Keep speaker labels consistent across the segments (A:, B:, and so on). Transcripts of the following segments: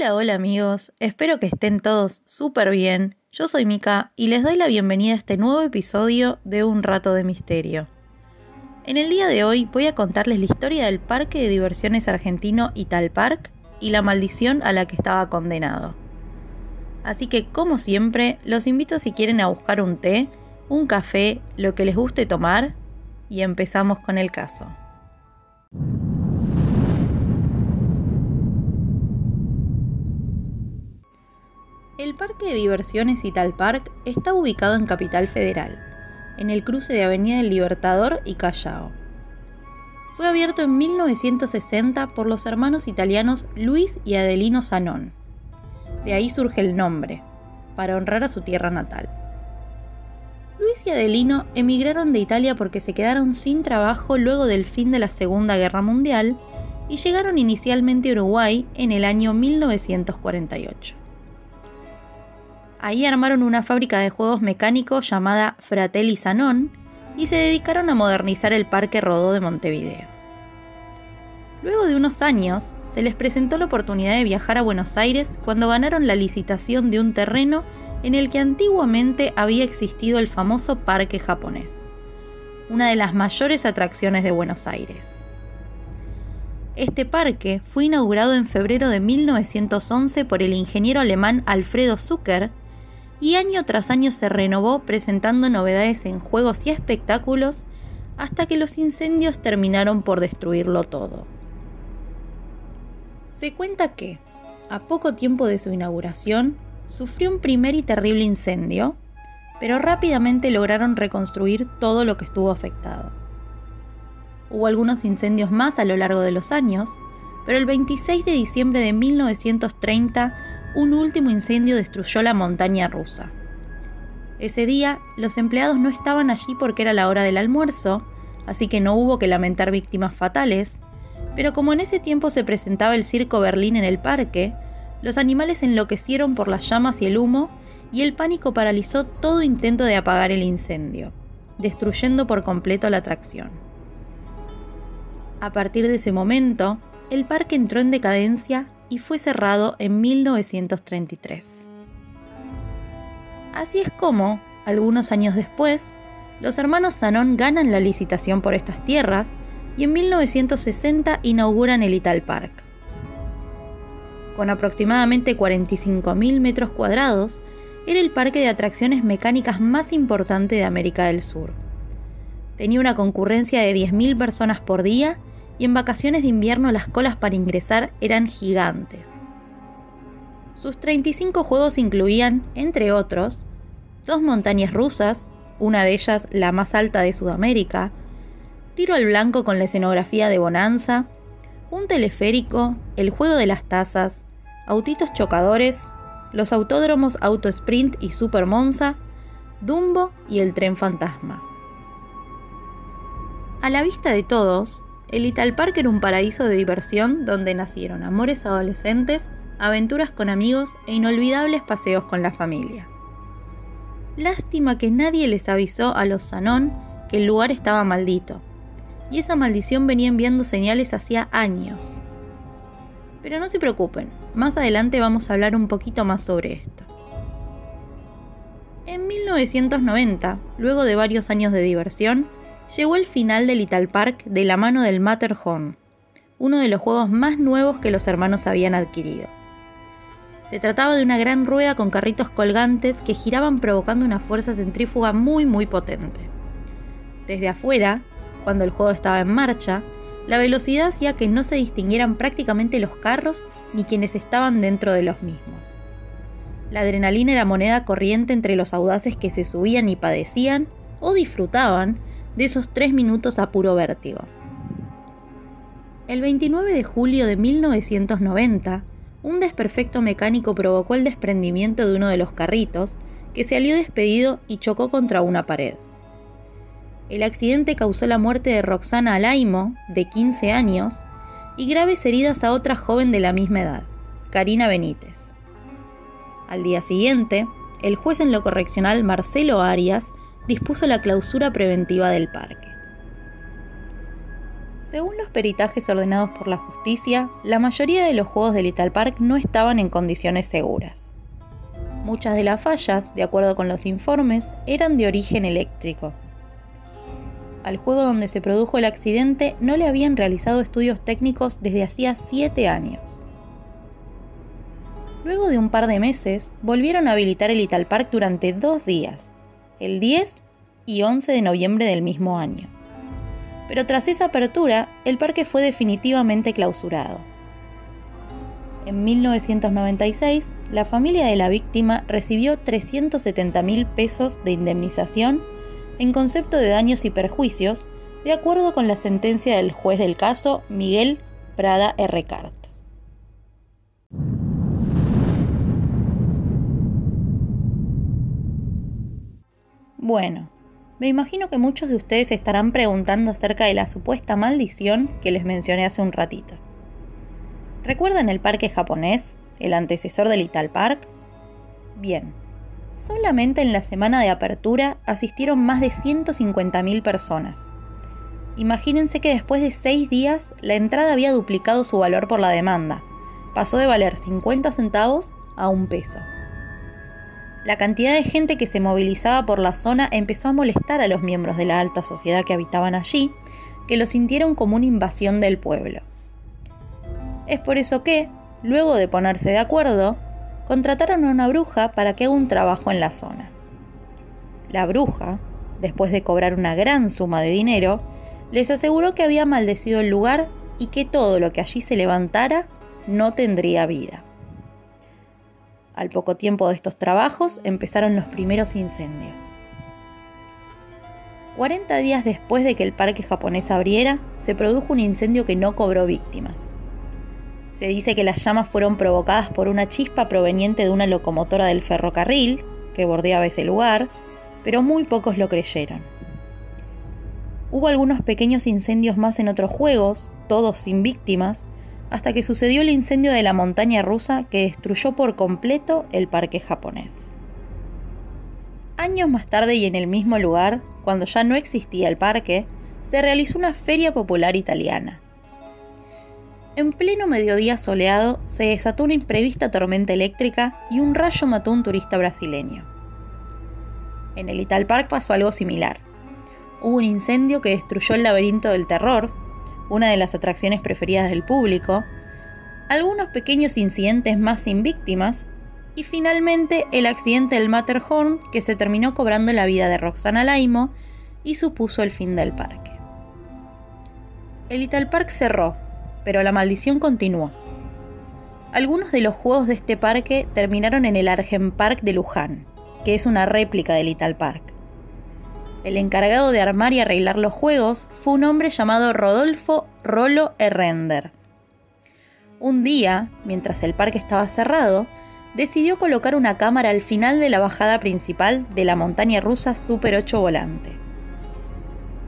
A: Hola, hola amigos, espero que estén todos súper bien. Yo soy Mika y les doy la bienvenida a este nuevo episodio de Un Rato de Misterio. En el día de hoy voy a contarles la historia del parque de diversiones argentino Italpark y la maldición a la que estaba condenado. Así que, como siempre, los invito si quieren a buscar un té, un café, lo que les guste tomar, y empezamos con el caso. El parque de diversiones Italpark está ubicado en Capital Federal, en el cruce de Avenida del Libertador y Callao. Fue abierto en 1960 por los hermanos italianos Luis y Adelino Zanón. De ahí surge el nombre, para honrar a su tierra natal. Luis y Adelino emigraron de Italia porque se quedaron sin trabajo luego del fin de la Segunda Guerra Mundial y llegaron inicialmente a Uruguay en el año 1948. Ahí armaron una fábrica de juegos mecánicos llamada Fratelli Sanón y se dedicaron a modernizar el Parque Rodó de Montevideo. Luego de unos años, se les presentó la oportunidad de viajar a Buenos Aires cuando ganaron la licitación de un terreno en el que antiguamente había existido el famoso Parque Japonés, una de las mayores atracciones de Buenos Aires. Este parque fue inaugurado en febrero de 1911 por el ingeniero alemán Alfredo Zucker y año tras año se renovó presentando novedades en juegos y espectáculos hasta que los incendios terminaron por destruirlo todo. Se cuenta que, a poco tiempo de su inauguración, sufrió un primer y terrible incendio, pero rápidamente lograron reconstruir todo lo que estuvo afectado. Hubo algunos incendios más a lo largo de los años, pero el 26 de diciembre de 1930 un último incendio destruyó la montaña rusa. Ese día, los empleados no estaban allí porque era la hora del almuerzo, así que no hubo que lamentar víctimas fatales, pero como en ese tiempo se presentaba el Circo Berlín en el parque, los animales enloquecieron por las llamas y el humo, y el pánico paralizó todo intento de apagar el incendio, destruyendo por completo la atracción. A partir de ese momento, el parque entró en decadencia y fue cerrado en 1933. Así es como, algunos años después, los hermanos Sanón ganan la licitación por estas tierras y en 1960 inauguran el Ital Park. Con aproximadamente 45.000 metros cuadrados, era el parque de atracciones mecánicas más importante de América del Sur. Tenía una concurrencia de 10.000 personas por día y en vacaciones de invierno las colas para ingresar eran gigantes. Sus 35 juegos incluían, entre otros, dos montañas rusas, una de ellas la más alta de Sudamérica, tiro al blanco con la escenografía de Bonanza, un teleférico, el juego de las tazas, autitos chocadores, los autódromos Auto Sprint y Super Monza, Dumbo y el tren fantasma. A la vista de todos, el Ital Park era un paraíso de diversión donde nacieron amores adolescentes, aventuras con amigos e inolvidables paseos con la familia. Lástima que nadie les avisó a los Sanón que el lugar estaba maldito, y esa maldición venía enviando señales hacía años. Pero no se preocupen, más adelante vamos a hablar un poquito más sobre esto. En 1990, luego de varios años de diversión, llegó el final del Ital Park de la mano del Matterhorn, uno de los juegos más nuevos que los hermanos habían adquirido. Se trataba de una gran rueda con carritos colgantes que giraban provocando una fuerza centrífuga muy muy potente. Desde afuera, cuando el juego estaba en marcha, la velocidad hacía que no se distinguieran prácticamente los carros ni quienes estaban dentro de los mismos. La adrenalina era moneda corriente entre los audaces que se subían y padecían o disfrutaban de esos tres minutos a puro vértigo. El 29 de julio de 1990, un desperfecto mecánico provocó el desprendimiento de uno de los carritos, que salió despedido y chocó contra una pared. El accidente causó la muerte de Roxana Alaimo, de 15 años, y graves heridas a otra joven de la misma edad, Karina Benítez. Al día siguiente, el juez en lo correccional Marcelo Arias dispuso la clausura preventiva del parque. Según los peritajes ordenados por la justicia, la mayoría de los juegos de Little Park no estaban en condiciones seguras. Muchas de las fallas, de acuerdo con los informes, eran de origen eléctrico. Al juego donde se produjo el accidente no le habían realizado estudios técnicos desde hacía 7 años. Luego de un par de meses, volvieron a habilitar el Little Park durante dos días, el 10 y 11 de noviembre del mismo año. Pero tras esa apertura, el parque fue definitivamente clausurado. En 1996, la familia de la víctima recibió 370 mil pesos de indemnización en concepto de daños y perjuicios, de acuerdo con la sentencia del juez del caso, Miguel Prada Rcart. Bueno, me imagino que muchos de ustedes estarán preguntando acerca de la supuesta maldición que les mencioné hace un ratito. ¿Recuerdan el parque japonés, el antecesor del Ital Park? Bien, solamente en la semana de apertura asistieron más de 150.000 personas. Imagínense que después de 6 días la entrada había duplicado su valor por la demanda. Pasó de valer 50 centavos a un peso. La cantidad de gente que se movilizaba por la zona empezó a molestar a los miembros de la alta sociedad que habitaban allí, que lo sintieron como una invasión del pueblo. Es por eso que, luego de ponerse de acuerdo, contrataron a una bruja para que haga un trabajo en la zona. La bruja, después de cobrar una gran suma de dinero, les aseguró que había maldecido el lugar y que todo lo que allí se levantara no tendría vida. Al poco tiempo de estos trabajos empezaron los primeros incendios. 40 días después de que el parque japonés abriera, se produjo un incendio que no cobró víctimas. Se dice que las llamas fueron provocadas por una chispa proveniente de una locomotora del ferrocarril que bordeaba ese lugar, pero muy pocos lo creyeron. Hubo algunos pequeños incendios más en otros juegos, todos sin víctimas, hasta que sucedió el incendio de la montaña rusa que destruyó por completo el parque japonés. Años más tarde y en el mismo lugar, cuando ya no existía el parque, se realizó una feria popular italiana. En pleno mediodía soleado se desató una imprevista tormenta eléctrica y un rayo mató a un turista brasileño. En el Ital Park pasó algo similar. Hubo un incendio que destruyó el laberinto del terror, una de las atracciones preferidas del público, algunos pequeños incidentes más sin víctimas y finalmente el accidente del Matterhorn que se terminó cobrando la vida de Roxana Laimo y supuso el fin del parque. El Ital Park cerró pero la maldición continuó. Algunos de los juegos de este parque terminaron en el Argen Park de Luján, que es una réplica del Little Park. El encargado de armar y arreglar los juegos fue un hombre llamado Rodolfo Rolo Errender. Un día, mientras el parque estaba cerrado, decidió colocar una cámara al final de la bajada principal de la montaña rusa Super 8 Volante.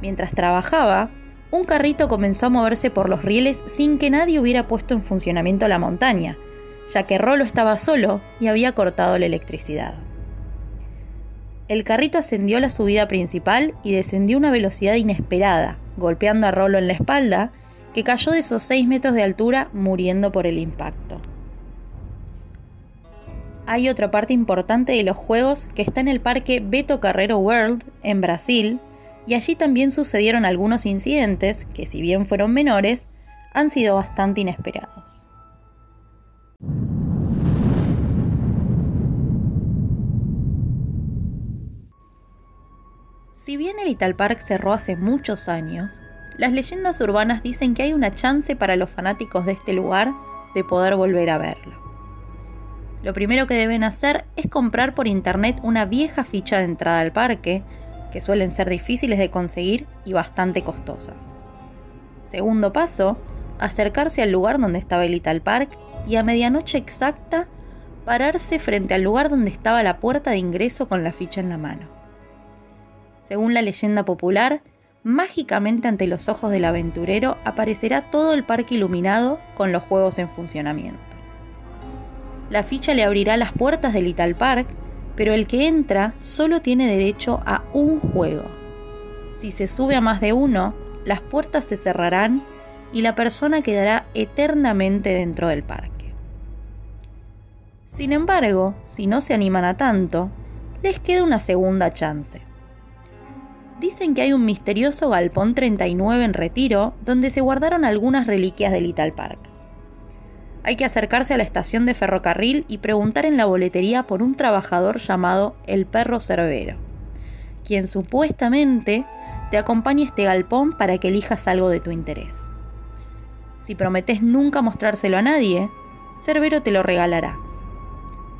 A: Mientras trabajaba, un carrito comenzó a moverse por los rieles sin que nadie hubiera puesto en funcionamiento la montaña, ya que Rolo estaba solo y había cortado la electricidad. El carrito ascendió la subida principal y descendió a una velocidad inesperada, golpeando a Rolo en la espalda, que cayó de esos 6 metros de altura muriendo por el impacto. Hay otra parte importante de los juegos que está en el parque Beto Carrero World, en Brasil, y allí también sucedieron algunos incidentes que si bien fueron menores, han sido bastante inesperados. Si bien el Ital Park cerró hace muchos años, las leyendas urbanas dicen que hay una chance para los fanáticos de este lugar de poder volver a verlo. Lo primero que deben hacer es comprar por internet una vieja ficha de entrada al parque, que suelen ser difíciles de conseguir y bastante costosas. Segundo paso, acercarse al lugar donde estaba el Little Park y a medianoche exacta pararse frente al lugar donde estaba la puerta de ingreso con la ficha en la mano. Según la leyenda popular, mágicamente ante los ojos del aventurero aparecerá todo el parque iluminado con los juegos en funcionamiento. La ficha le abrirá las puertas del Little Park pero el que entra solo tiene derecho a un juego. Si se sube a más de uno, las puertas se cerrarán y la persona quedará eternamente dentro del parque. Sin embargo, si no se animan a tanto, les queda una segunda chance. Dicen que hay un misterioso galpón 39 en retiro donde se guardaron algunas reliquias del Little Park. Hay que acercarse a la estación de ferrocarril y preguntar en la boletería por un trabajador llamado el perro Cerbero, quien supuestamente te acompaña este galpón para que elijas algo de tu interés. Si prometes nunca mostrárselo a nadie, Cerbero te lo regalará.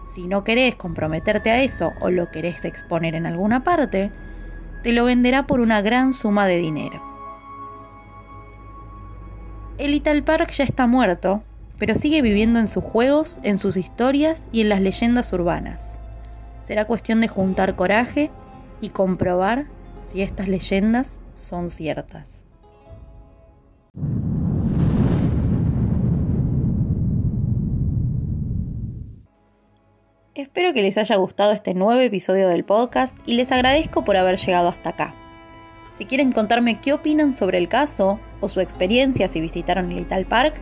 A: Si no querés comprometerte a eso o lo querés exponer en alguna parte, te lo venderá por una gran suma de dinero. El Ital Park ya está muerto, pero sigue viviendo en sus juegos, en sus historias y en las leyendas urbanas. Será cuestión de juntar coraje y comprobar si estas leyendas son ciertas. Espero que les haya gustado este nuevo episodio del podcast y les agradezco por haber llegado hasta acá. Si quieren contarme qué opinan sobre el caso o su experiencia si visitaron el Little Park,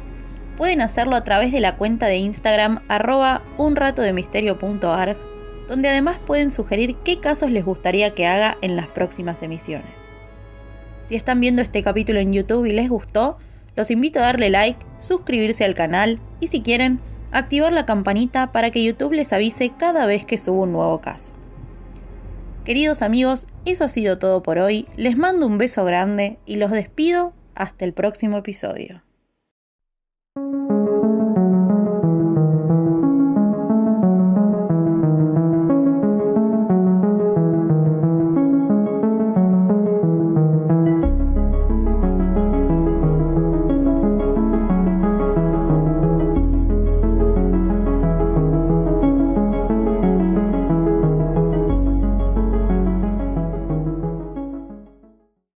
A: pueden hacerlo a través de la cuenta de Instagram arroba unratodemisterio.arg, donde además pueden sugerir qué casos les gustaría que haga en las próximas emisiones. Si están viendo este capítulo en YouTube y les gustó, los invito a darle like, suscribirse al canal y si quieren, activar la campanita para que YouTube les avise cada vez que subo un nuevo caso. Queridos amigos, eso ha sido todo por hoy, les mando un beso grande y los despido hasta el próximo episodio.